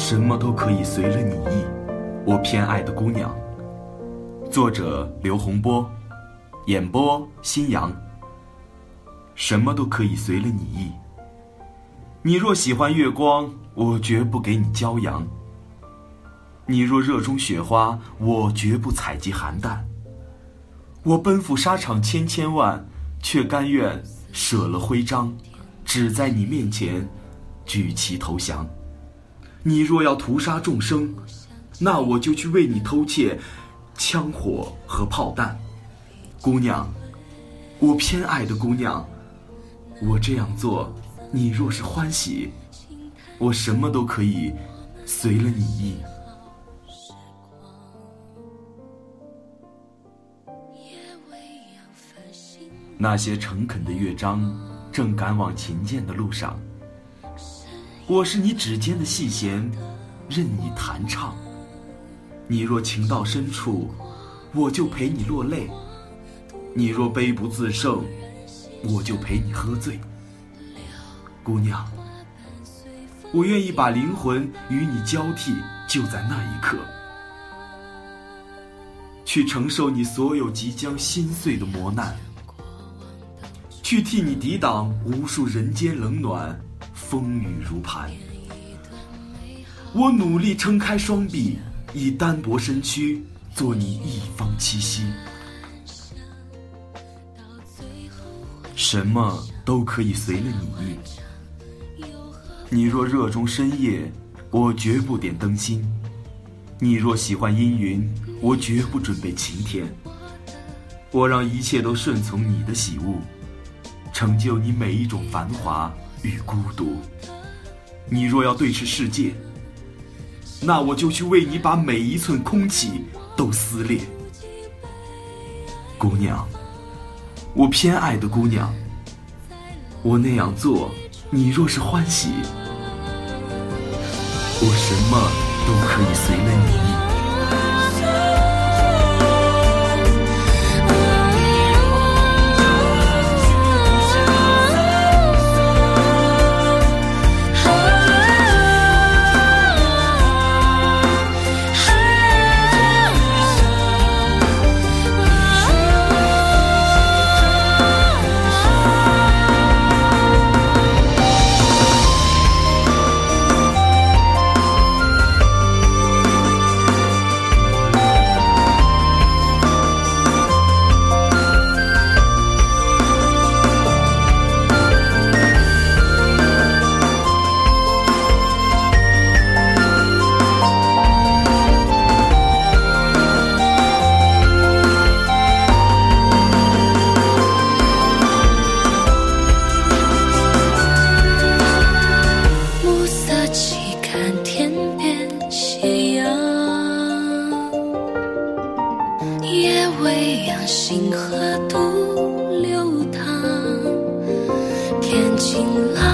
什么都可以随了你意，我偏爱的姑娘。作者刘洪波，演播新阳。什么都可以随了你意。你若喜欢月光，我绝不给你骄阳；你若热衷雪花，我绝不采集寒淡。我奔赴沙场千千万，却甘愿舍了徽章，只在你面前举旗投降。你若要屠杀众生，那我就去为你偷窃枪火和炮弹。姑娘，我偏爱的姑娘，我这样做，你若是欢喜，我什么都可以随了你意。那些诚恳的乐章，正赶往琴键的路上。我是你指尖的细弦，任你弹唱。你若情到深处，我就陪你落泪；你若悲不自胜，我就陪你喝醉。姑娘，我愿意把灵魂与你交替，就在那一刻，去承受你所有即将心碎的磨难。去替你抵挡无数人间冷暖，风雨如磐。我努力撑开双臂，以单薄身躯做你一方栖息。什么都可以随了你意。你若热衷深夜，我绝不点灯芯；你若喜欢阴云，我绝不准备晴天。我让一切都顺从你的喜恶。成就你每一种繁华与孤独。你若要对视世界，那我就去为你把每一寸空气都撕裂。姑娘，我偏爱的姑娘，我那样做，你若是欢喜，我什么都可以随了你。夜未央星河独流淌天晴朗